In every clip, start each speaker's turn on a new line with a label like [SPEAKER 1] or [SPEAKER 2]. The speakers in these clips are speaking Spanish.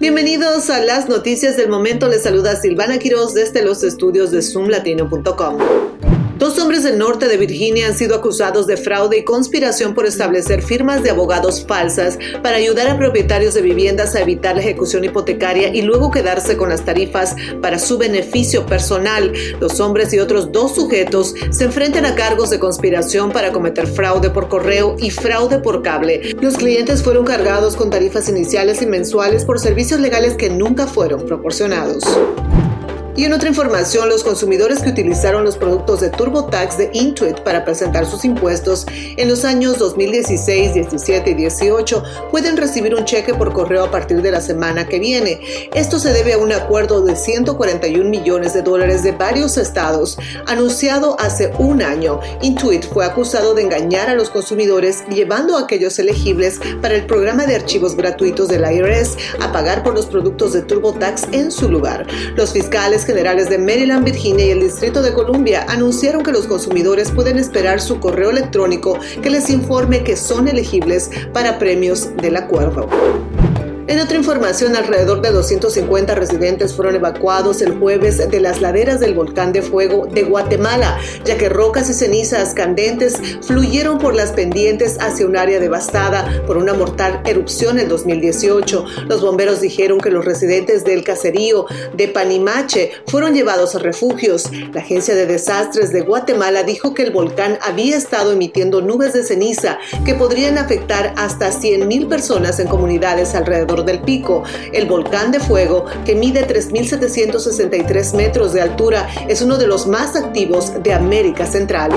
[SPEAKER 1] Bienvenidos a las noticias del momento. Les saluda Silvana Quiroz desde los estudios de zoomlatino.com. Dos hombres del norte de Virginia han sido acusados de fraude y conspiración por establecer firmas de abogados falsas para ayudar a propietarios de viviendas a evitar la ejecución hipotecaria y luego quedarse con las tarifas para su beneficio personal. Los hombres y otros dos sujetos se enfrentan a cargos de conspiración para cometer fraude por correo y fraude por cable. Los clientes fueron cargados con tarifas iniciales y mensuales por servicios legales que nunca fueron proporcionados. Y en otra información, los consumidores que utilizaron los productos de TurboTax de Intuit para presentar sus impuestos en los años 2016, 17 y 18 pueden recibir un cheque por correo a partir de la semana que viene. Esto se debe a un acuerdo de 141 millones de dólares de varios estados anunciado hace un año. Intuit fue acusado de engañar a los consumidores llevando a aquellos elegibles para el programa de archivos gratuitos del IRS a pagar por los productos de TurboTax en su lugar. Los fiscales generales de Maryland, Virginia y el Distrito de Columbia anunciaron que los consumidores pueden esperar su correo electrónico que les informe que son elegibles para premios del acuerdo. En otra información, alrededor de 250 residentes fueron evacuados el jueves de las laderas del volcán de fuego de Guatemala, ya que rocas y cenizas candentes fluyeron por las pendientes hacia un área devastada por una mortal erupción en 2018. Los bomberos dijeron que los residentes del caserío de Panimache fueron llevados a refugios. La Agencia de Desastres de Guatemala dijo que el volcán había estado emitiendo nubes de ceniza que podrían afectar hasta 100.000 personas en comunidades alrededor del pico. El volcán de fuego, que mide 3.763 metros de altura, es uno de los más activos de América Central.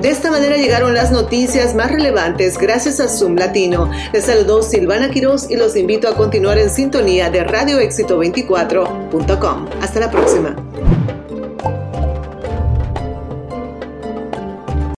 [SPEAKER 1] De esta manera llegaron las noticias más relevantes gracias a Zoom Latino. Les saludó Silvana Quiroz y los invito a continuar en sintonía de radioéxito24.com. Hasta la próxima.